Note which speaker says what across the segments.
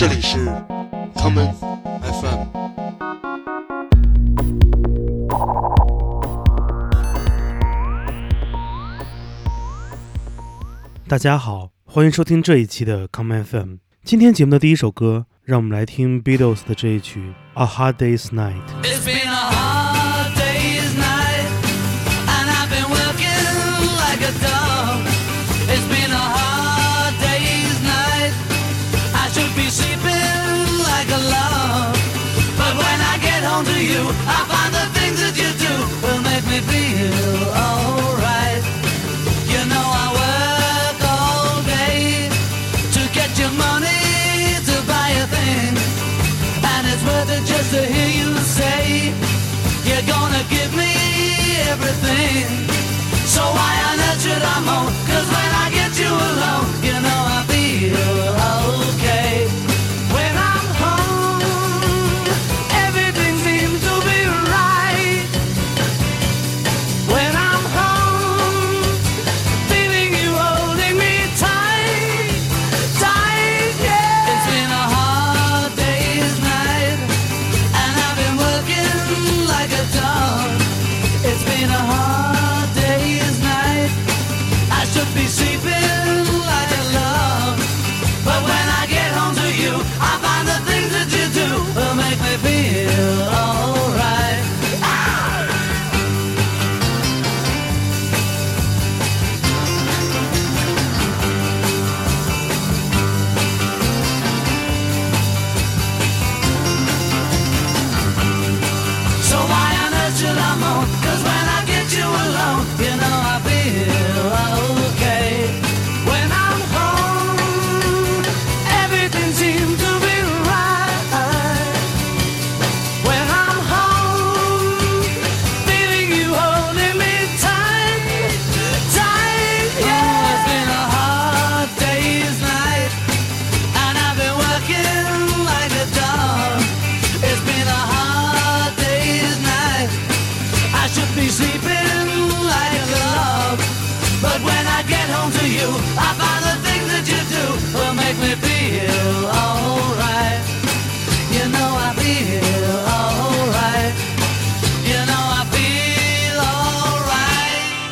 Speaker 1: 这里是 common FM。
Speaker 2: 大家好，欢迎收听这一期的 common FM。今天节目的第一首歌，让我们来听 Beatles 的这一曲《A Hard Day's Night》。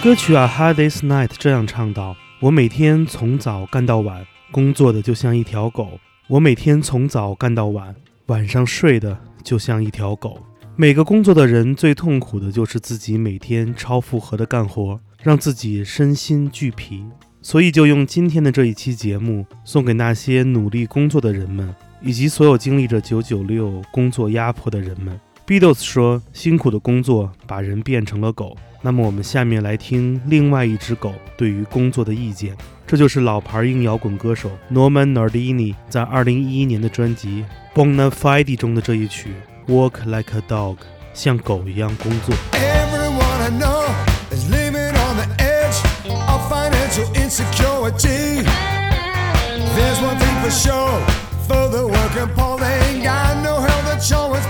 Speaker 2: 歌曲《A Hard Day's Night》这样唱道：“我每天从早干到晚，工作的就像一条狗。我每天从早干到晚，晚上睡的就像一条狗。每个工作的人最痛苦的就是自己每天超负荷的干活，让自己身心俱疲。所以就用今天的这一期节目，送给那些努力工作的人们，以及所有经历着九九六工作压迫的人们。” Beatles 说：“辛苦的工作把人变成了狗。”那么我们下面来听另外一只狗对于工作的意见，这就是老牌硬摇滚歌手 Norman Nardini 在2011年的专辑《Bona Fide》中的这一曲《Walk Like a Dog》，像狗一样工作。
Speaker 3: Everyone I know is living on the edge of financial insecurity. There's one thing for sure for the working poor, they ain't got no health insurance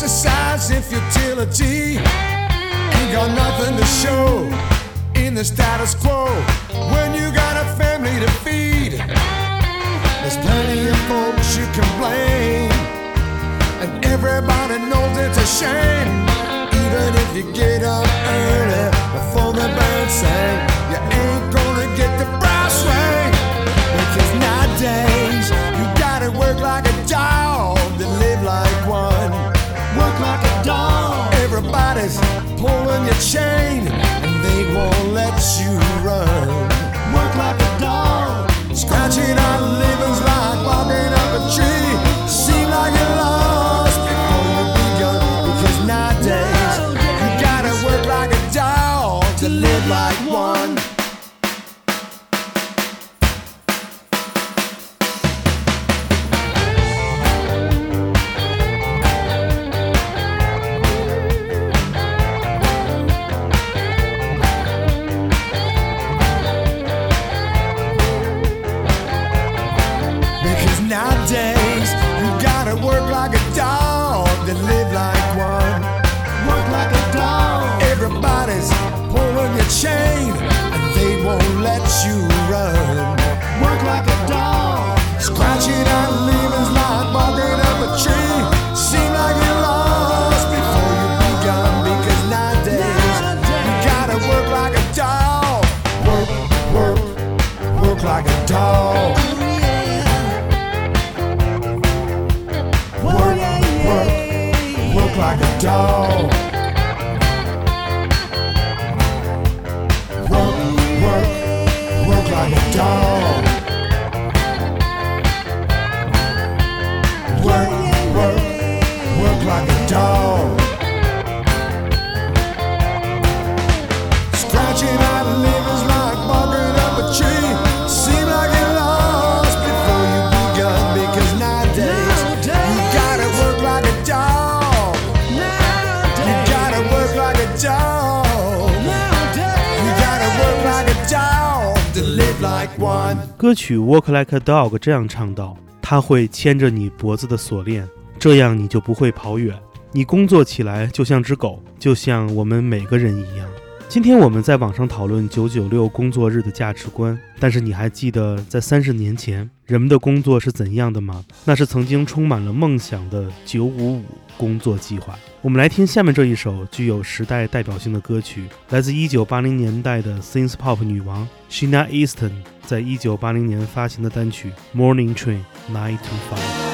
Speaker 3: exercise in futility. Ain't got nothing to show in the status quo when you got a family to feed. There's plenty of folks you can blame, and everybody knows it's a shame. Even if you get up early before the birds sing, you ain't gonna get the brass ring. Because nowadays you gotta work like a dog to live dog. Everybody's pulling your chain and they won't let you run. Work like a dog, scratching out livings like walking
Speaker 4: 曲《Walk Like a Dog》这样唱道：“它会牵着你脖子的锁链，这样你就不会跑远。你工作起来就像只狗，就像我们每个人一样。”今天我们在网上讨论九九六工作日的价值观，但是你还记得在三十年前人们的工作是怎样的吗？那是曾经充满了梦想的九五五工作计划。我们来听下面这一首具有时代代表性的歌曲，来自1980年代的 synth pop 女王 Sheena Easton 在1980年发行的单曲《Morning Train Nine to Five》。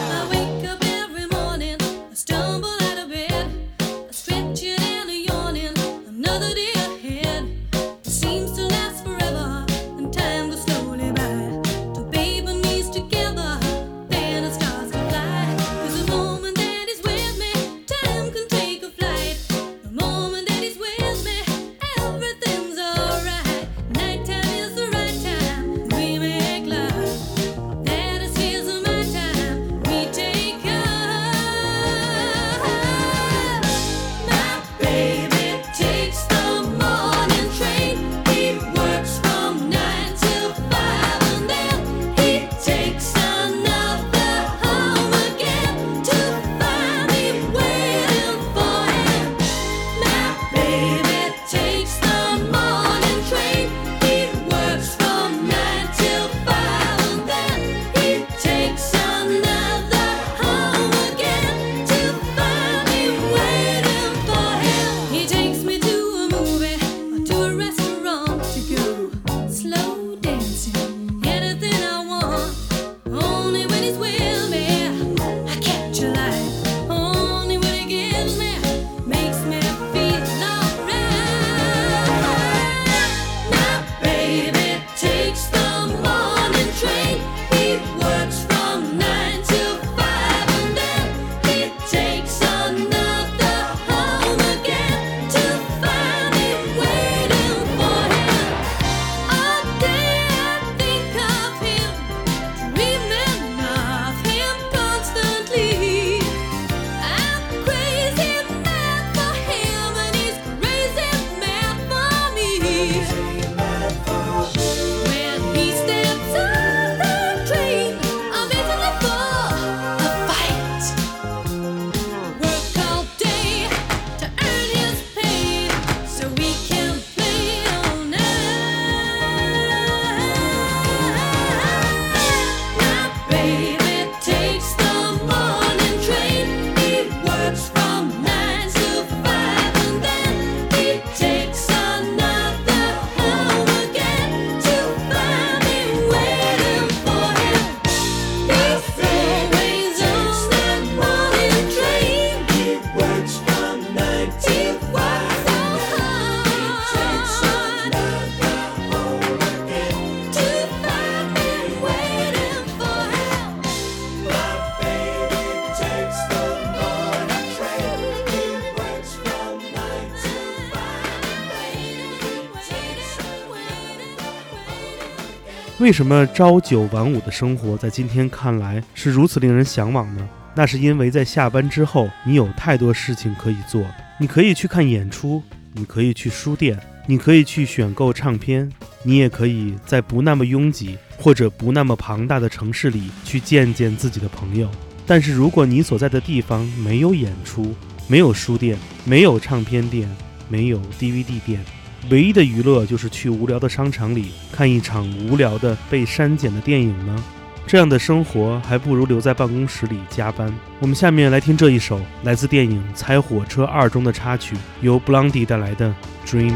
Speaker 5: 为什么朝九晚五的生活在今天看来是如此令人向往呢？那是因为在下班之后，你有太多事情可以做。你可以去看演出，你可以去书店，你可以去选购唱片，你也可以在不那么拥挤或者不那么庞大的城市里去见见自己的朋友。但是如果你所在的地方没有演出，没有书店，没有唱片店，没有 DVD 店，唯一的娱乐就是去无聊的商场里看一场无聊的被删减的电影呢？这样的生活还不如留在办公室里加班。我们下面来听这一首来自电影《猜火车二》中的插曲，由 Blondie 带来的《Dreaming》。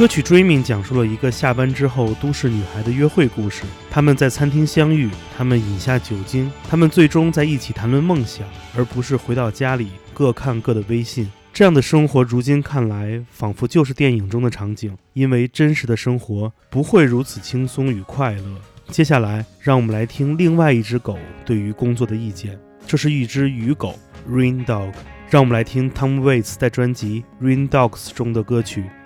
Speaker 5: 歌曲《Dreaming》讲述了一个下班之后都市女孩的约会故事。她们在餐厅相遇，她们饮下酒精，她们最终在一起谈论梦想，而不是回到家里各看各的微信。这样的生活，如今看来仿佛就是电影中的场景，因为真实的生活不会如此轻松与快乐。接下来，让我们来听另外一只狗对于工作的意见。这是一只雨狗 （Rain Dog）。让我们来听 Tom Waits 在专辑《Rain Dogs》中的歌曲《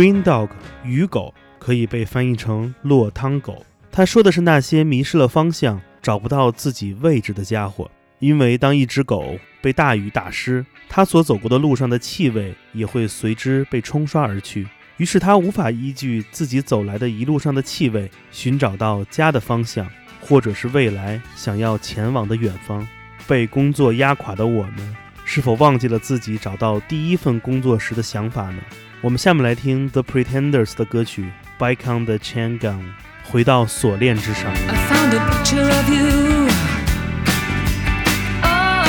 Speaker 6: Rain
Speaker 4: Dog 雨狗可以被翻译成落汤狗。他说的是那些迷失了方向、找不到自己位置的家伙。因为当一只狗被大雨打湿，它所走过的路上的气味也会随之被冲刷而去。于是它无法依据自己走来的一路上的气味，寻找到家的方向，或者是未来想要前往的远方。被工作压垮的我们，是否忘记了自己找到第一份工作时的想法呢？我们下面来听 The Pretenders 的歌曲《Bike on the Chain Gun》，回到锁链之上。
Speaker 7: I found a picture of you. Oh,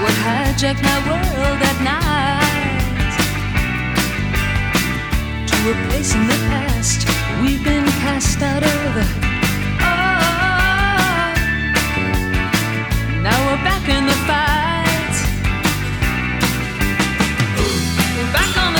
Speaker 7: what hijacked my world at night? To a place in the past we've been cast out of. Oh, now we're back in the fight.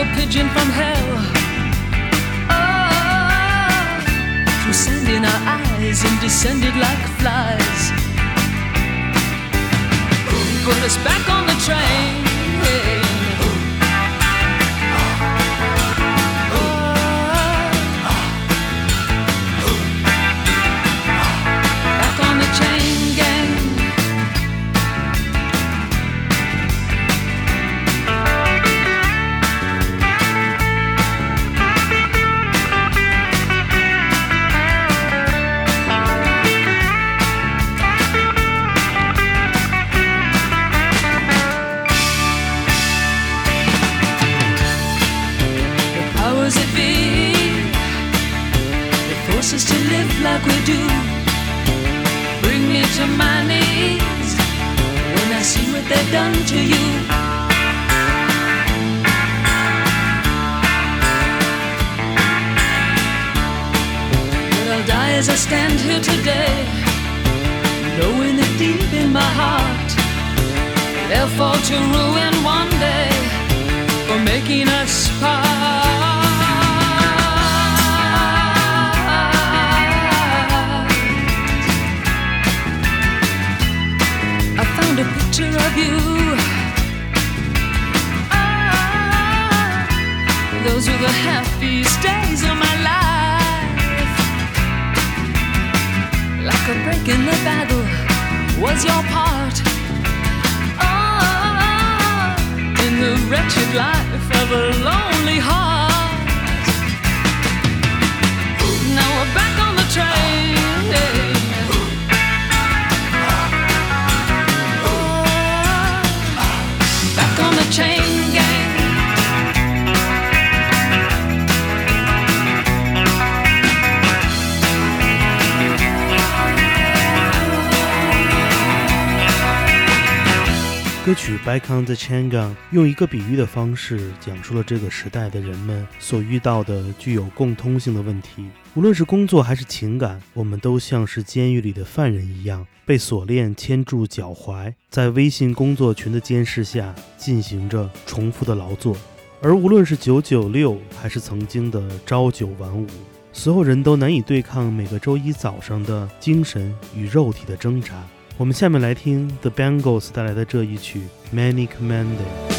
Speaker 7: a pigeon from hell. Oh, through sand in our eyes and descended like flies. Put us back on the train. To ruin one day for making us part. I found a picture of you. Ah, those were the happiest days of my life. Like a break in the battle was your part. Wretched life of a lonely heart. Now we're back on the train.
Speaker 4: 歌曲《Back on the Chain Gun》用一个比喻的方式讲述了这个时代的人们所遇到的具有共通性的问题。无论是工作还是情感，我们都像是监狱里的犯人一样，被锁链牵住脚踝，在微信工作群的监视下进行着重复的劳作。而无论是九九六，还是曾经的朝九晚五，所有人都难以对抗每个周一早上的精神与肉体的挣扎。我们下面来听 The Bangles 带来的这一曲《
Speaker 8: many
Speaker 4: commander》。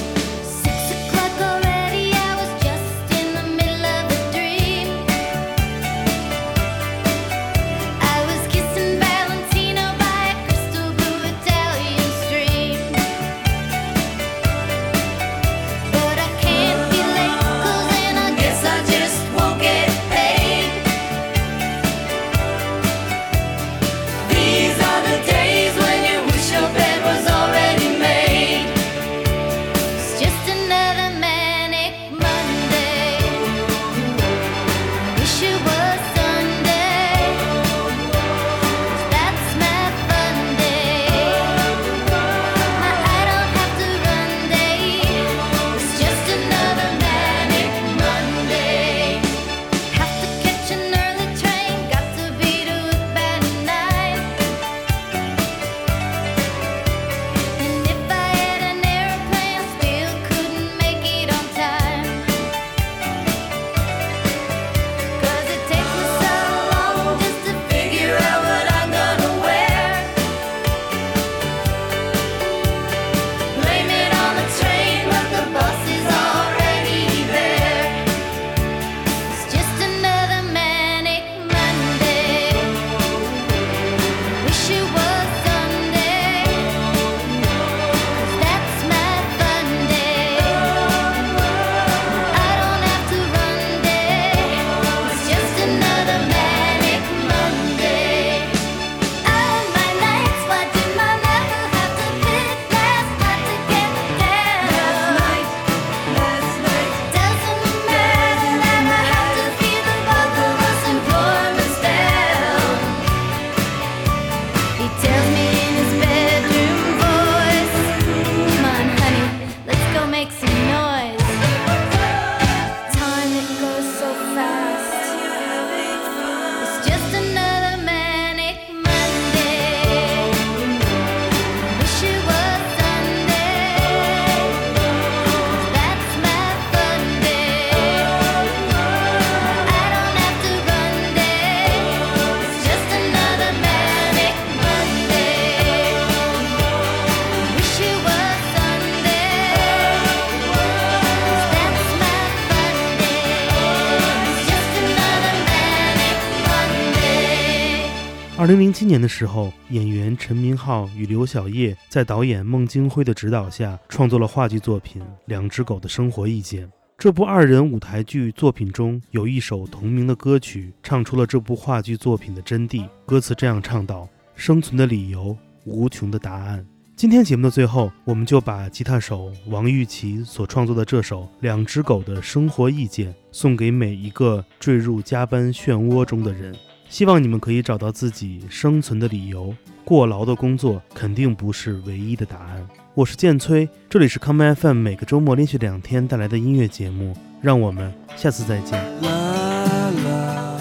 Speaker 4: 零零七年的时候，演员陈明昊与刘晓烨在导演孟京辉的指导下，创作了话剧作品《两只狗的生活意见》。这部二人舞台剧作品中有一首同名的歌曲，唱出了这部话剧作品的真谛。歌词这样唱道：“生存的理由，无穷的答案。”今天节目的最后，我们就把吉他手王玉琪所创作的这首《两只狗的生活意见》送给每一个坠入加班漩涡中的人。希望你们可以找到自己生存的理由。过劳的工作肯定不是唯一的答案。我是建崔，这里是康麦 FM，每个周末连续两天带来的音乐节目。让我们下次再见。
Speaker 3: 啦啦啦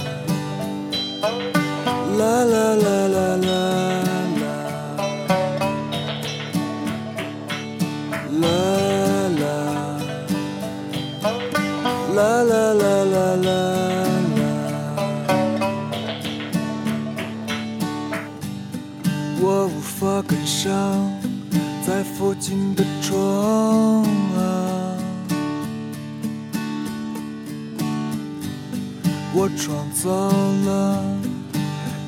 Speaker 3: 啦啦啦创造了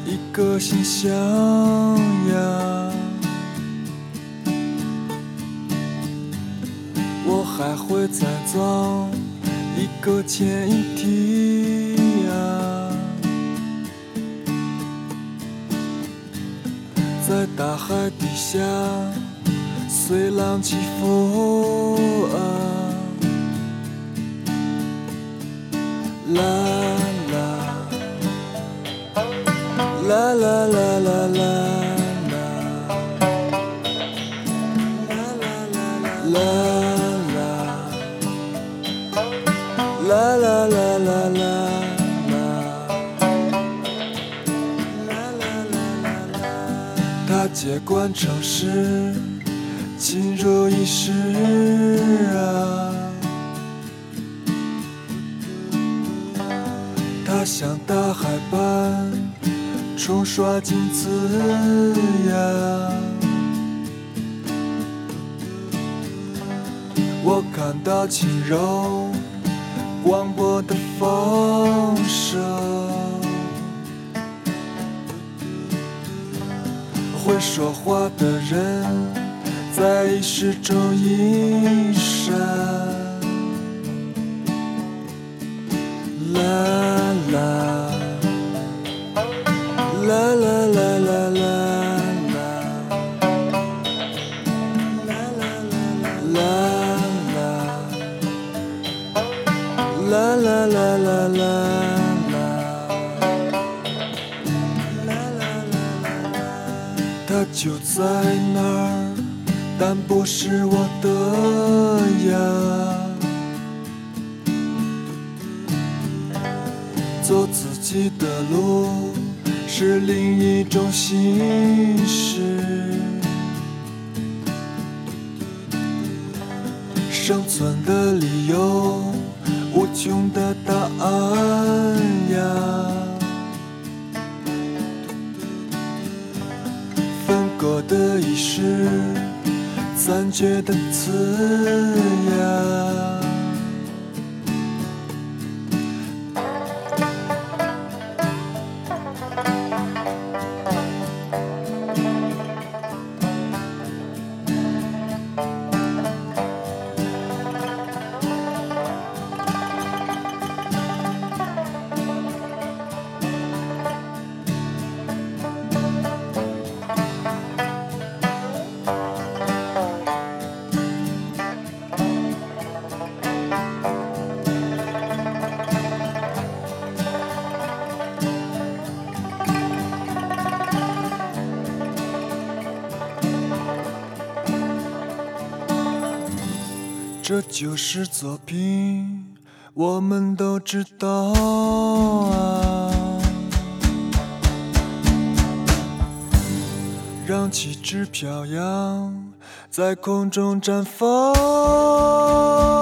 Speaker 3: 一个形象呀，我还会再造一个前一体呀，在大海底下随浪起伏啊。啦啦啦啦啦啦，啦啦啦啦啦，啦啦啦啦啦啦，啦啦啦啦啦。他接管城市，情如一时啊，他像大海。冲刷镜子呀，我看到轻柔广播的风声，会说话的人在意识中一闪。就在那儿，但不是我的呀。走自己的路是另一种形式，生存的理由，无穷的答案你是残缺的刺眼。这就是作品，我们都知道啊。让旗帜飘扬，在空中绽放。